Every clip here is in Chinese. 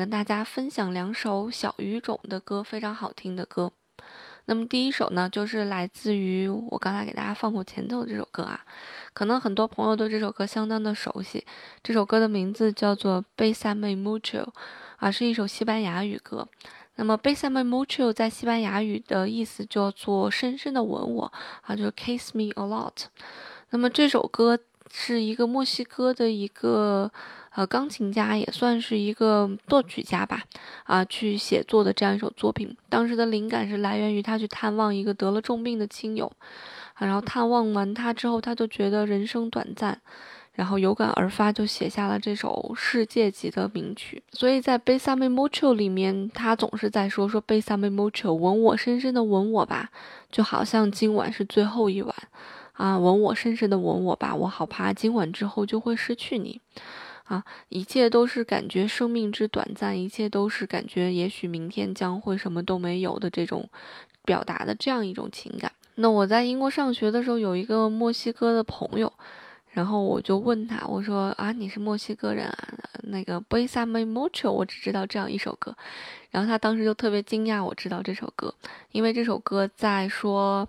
跟大家分享两首小语种的歌，非常好听的歌。那么第一首呢，就是来自于我刚才给大家放过前奏的这首歌啊，可能很多朋友对这首歌相当的熟悉。这首歌的名字叫做《Besame Mucho》，啊，是一首西班牙语歌。那么 Besame Mucho 在西班牙语的意思叫做深深的吻我啊，就是 Kiss me a lot。那么这首歌是一个墨西哥的一个。呃，钢琴家也算是一个作曲家吧，啊，去写作的这样一首作品。当时的灵感是来源于他去探望一个得了重病的亲友，啊，然后探望完他之后，他就觉得人生短暂，然后有感而发，就写下了这首世界级的名曲。所以在《Besame Mucho》里面，他总是在说说 Besame Mucho，吻我，深深的吻我吧，就好像今晚是最后一晚，啊，吻我，深深的吻我吧，我好怕今晚之后就会失去你。啊，一切都是感觉生命之短暂，一切都是感觉也许明天将会什么都没有的这种表达的这样一种情感。那我在英国上学的时候，有一个墨西哥的朋友，然后我就问他，我说啊，你是墨西哥人啊？那个《Besame Mucho》，我只知道这样一首歌。然后他当时就特别惊讶，我知道这首歌，因为这首歌在说，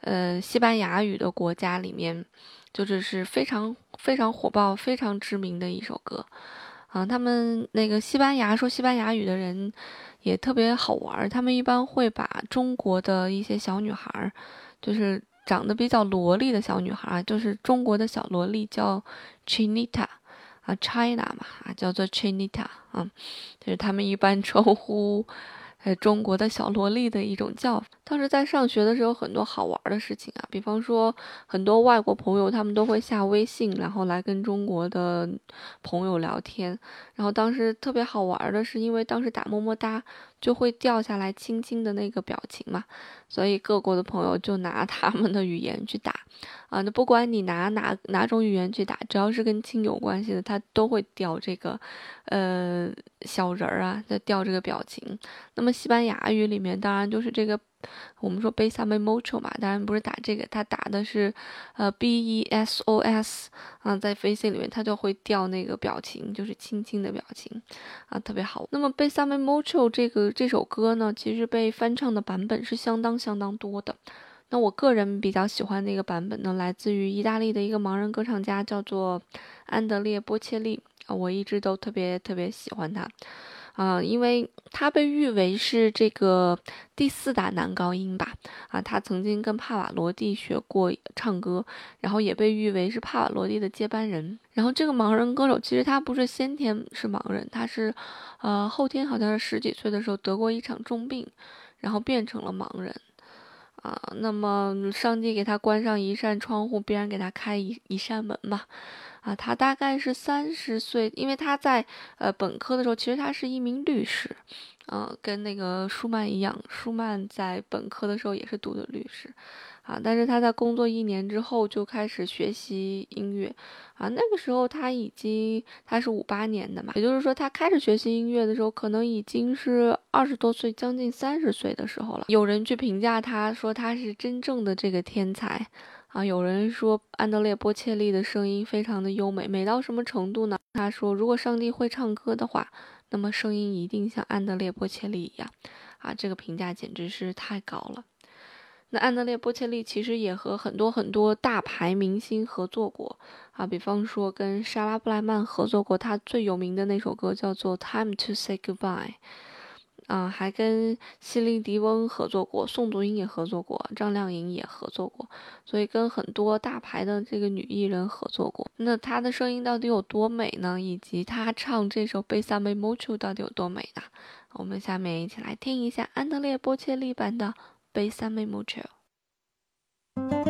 呃，西班牙语的国家里面。就是是非常非常火爆、非常知名的一首歌，啊，他们那个西班牙说西班牙语的人也特别好玩，他们一般会把中国的一些小女孩，就是长得比较萝莉的小女孩，就是中国的小萝莉叫 Chinita，啊，China 嘛，啊，叫做 Chinita，啊，就是他们一般称呼。呃，中国的小萝莉的一种叫法。当时在上学的时候，很多好玩的事情啊，比方说很多外国朋友他们都会下微信，然后来跟中国的朋友聊天。然后当时特别好玩的是，因为当时打么么哒就会掉下来轻轻的那个表情嘛，所以各国的朋友就拿他们的语言去打。啊，那不管你拿哪哪种语言去打，只要是跟亲有关系的，他都会掉这个，呃，小人儿啊，在掉这个表情。那么西班牙语里面当然就是这个，我们说 besame mucho 嘛，当然不是打这个，他打的是，呃，b e s o s 啊，在飞信里面他就会掉那个表情，就是亲亲的表情，啊，特别好。那么 besame mucho 这个这首歌呢，其实被翻唱的版本是相当相当多的。那我个人比较喜欢的一个版本呢，来自于意大利的一个盲人歌唱家，叫做安德烈波切利啊，我一直都特别特别喜欢他，啊，因为他被誉为是这个第四大男高音吧，啊，他曾经跟帕瓦罗蒂学过唱歌，然后也被誉为是帕瓦罗蒂的接班人。然后这个盲人歌手其实他不是先天是盲人，他是，呃，后天好像是十几岁的时候得过一场重病，然后变成了盲人。啊，那么上帝给他关上一扇窗户，必然给他开一一扇门嘛。啊，他大概是三十岁，因为他在呃本科的时候，其实他是一名律师，嗯，跟那个舒曼一样，舒曼在本科的时候也是读的律师。啊！但是他在工作一年之后就开始学习音乐，啊，那个时候他已经他是五八年的嘛，也就是说他开始学习音乐的时候，可能已经是二十多岁，将近三十岁的时候了。有人去评价他说他是真正的这个天才，啊，有人说安德烈波切利的声音非常的优美，美到什么程度呢？他说如果上帝会唱歌的话，那么声音一定像安德烈波切利一样，啊，这个评价简直是太高了。那安德烈波切利其实也和很多很多大牌明星合作过啊，比方说跟莎拉布莱曼合作过，他最有名的那首歌叫做《Time to Say Goodbye》啊，还跟希林迪翁合作过，宋祖英也合作过，张靓颖也合作过，所以跟很多大牌的这个女艺人合作过。那她的声音到底有多美呢？以及她唱这首《Besame Mucho》到底有多美呢？我们下面一起来听一下安德烈波切利版的。Bésame mucho. Bésame,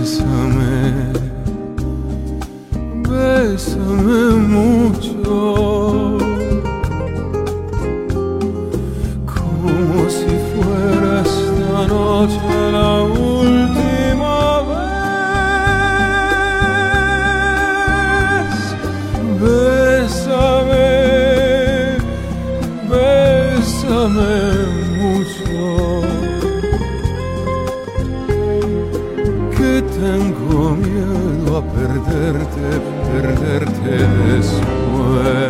Bésame, bésame mucho. como si fuera esta noche la this way.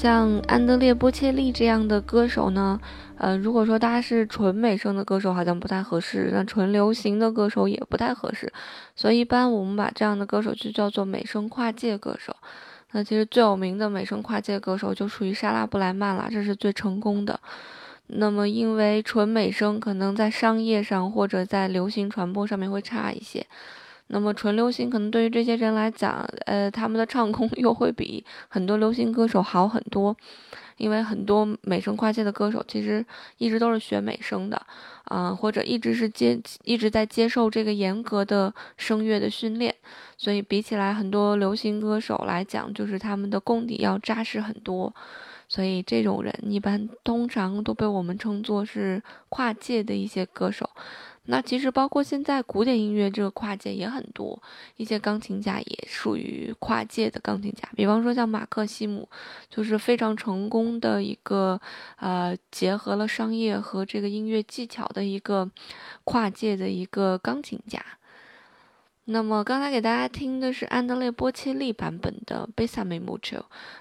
像安德烈·波切利这样的歌手呢，呃，如果说他是纯美声的歌手，好像不太合适；那纯流行的歌手也不太合适。所以一般我们把这样的歌手就叫做美声跨界歌手。那其实最有名的美声跨界歌手就属于莎拉·布莱曼了，这是最成功的。那么因为纯美声可能在商业上或者在流行传播上面会差一些。那么纯流行可能对于这些人来讲，呃，他们的唱功 又会比很多流行歌手好很多，因为很多美声跨界的歌手其实一直都是学美声的，啊、或者一直是接一直在接受这个严格的声乐的训练，所以比起来很多流行歌手来讲，就是他们的功底要扎实很多。所以这种人一般通常都被我们称作是跨界的一些歌手。那其实包括现在古典音乐这个跨界也很多，一些钢琴家也属于跨界的钢琴家，比方说像马克西姆，就是非常成功的一个呃结合了商业和这个音乐技巧的一个跨界的一个钢琴家。那么刚才给大家听的是安德烈·波切利版本的《Besame Mucho》，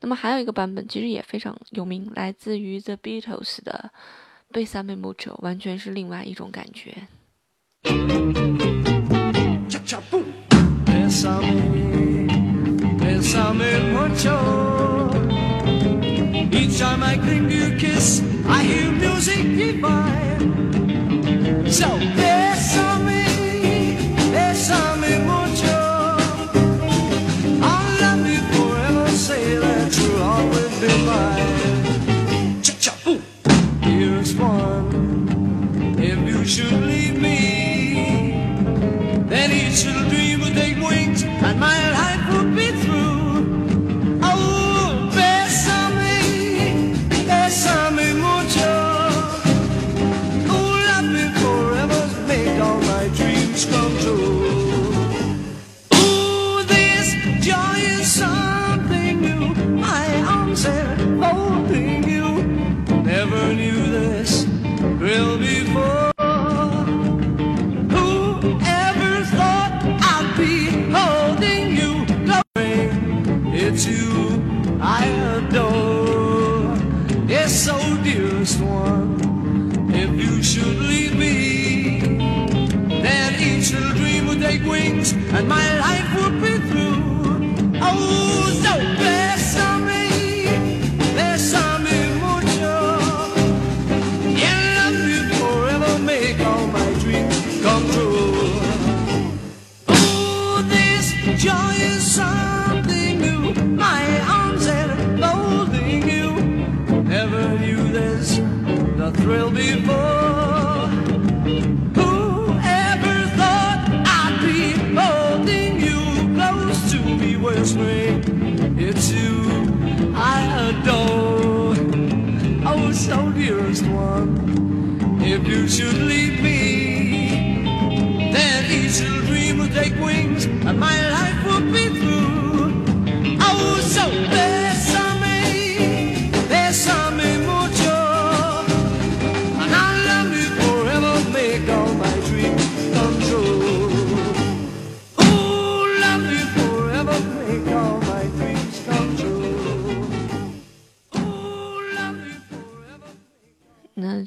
那么还有一个版本其实也非常有名，来自于 The Beatles 的《Besame Mucho》，完全是另外一种感觉。So bésame, bésame. I'll love you forever, say that you'll always be mine. Cha-cha-boom. Here's one. If you should leave me, then each little dream would take wings and my life would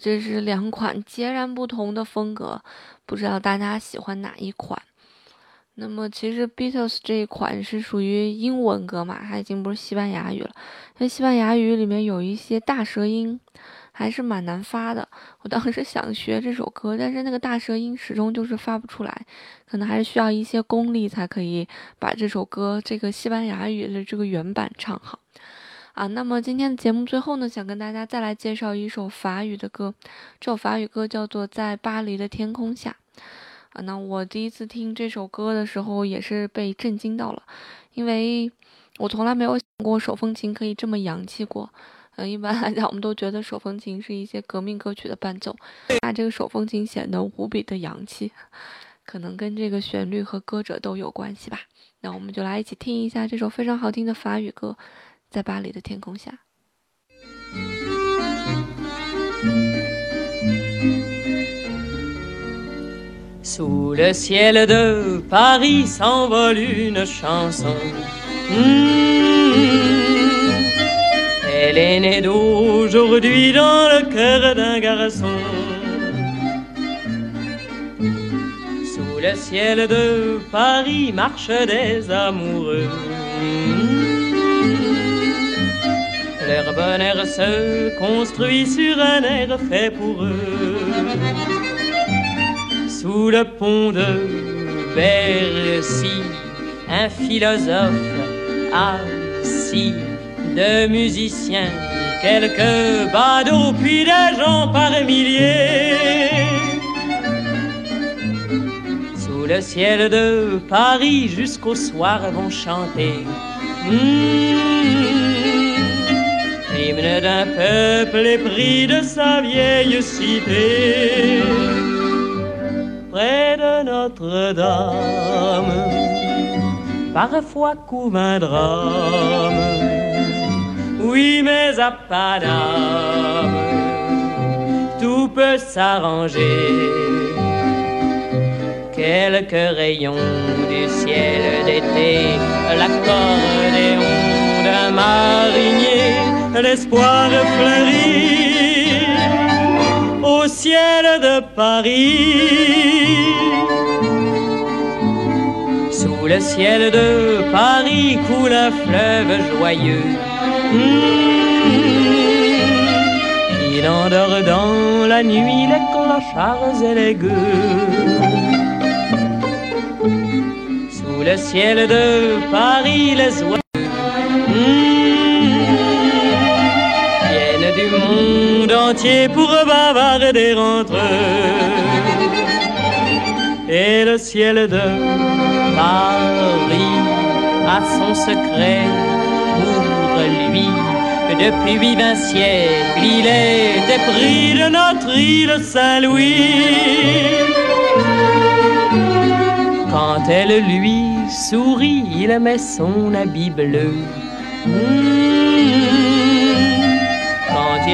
这是两款截然不同的风格，不知道大家喜欢哪一款？那么其实 Beatles 这一款是属于英文歌嘛，它已经不是西班牙语了。因为西班牙语里面有一些大舌音，还是蛮难发的。我当时想学这首歌，但是那个大舌音始终就是发不出来，可能还是需要一些功力才可以把这首歌这个西班牙语的这个原版唱好。啊，那么今天的节目最后呢，想跟大家再来介绍一首法语的歌，这首法语歌叫做《在巴黎的天空下》。啊，那我第一次听这首歌的时候也是被震惊到了，因为我从来没有想过手风琴可以这么洋气过。嗯，一般来讲，我们都觉得手风琴是一些革命歌曲的伴奏，那这个手风琴显得无比的洋气，可能跟这个旋律和歌者都有关系吧。那我们就来一起听一下这首非常好听的法语歌，《在巴黎的天空下》。 Sous le ciel de Paris s'envole une chanson. Mmh. Elle est née d'aujourd'hui dans le cœur d'un garçon. Sous le ciel de Paris marchent des amoureux. Mmh. Leur bonheur se construit sur un air fait pour eux sous le pont de Bercy, un philosophe assis, deux musiciens, quelques badauds, puis des gens par milliers. Sous le ciel de Paris, jusqu'au soir vont chanter. Mmh, D'un peuple épris de sa vieille cité près de Notre-Dame, parfois couvre un drame. Oui, mais à Paname, tout peut s'arranger. Quelques rayons du ciel d'été, l'accordéon l'espoir fleurit au ciel de Paris. Sous le ciel de Paris coule un fleuve joyeux. Mmh. Il endort dans la nuit les clochards et les gueux. Sous le ciel de Paris les oiseaux. Entier pour bavarder entre eux. Et le ciel de Paris a son secret pour lui. Depuis vingt siècles, il est épris de notre île Saint-Louis. Quand elle lui sourit, il met son habit bleu.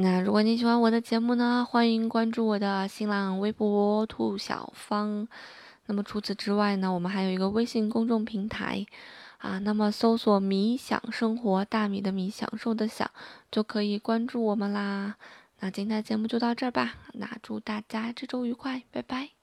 那如果你喜欢我的节目呢，欢迎关注我的新浪微博“兔小芳”。那么除此之外呢，我们还有一个微信公众平台，啊。那么搜索“米享生活”，大米的米，享受的享，就可以关注我们啦。那今天的节目就到这儿吧。那祝大家这周愉快，拜拜。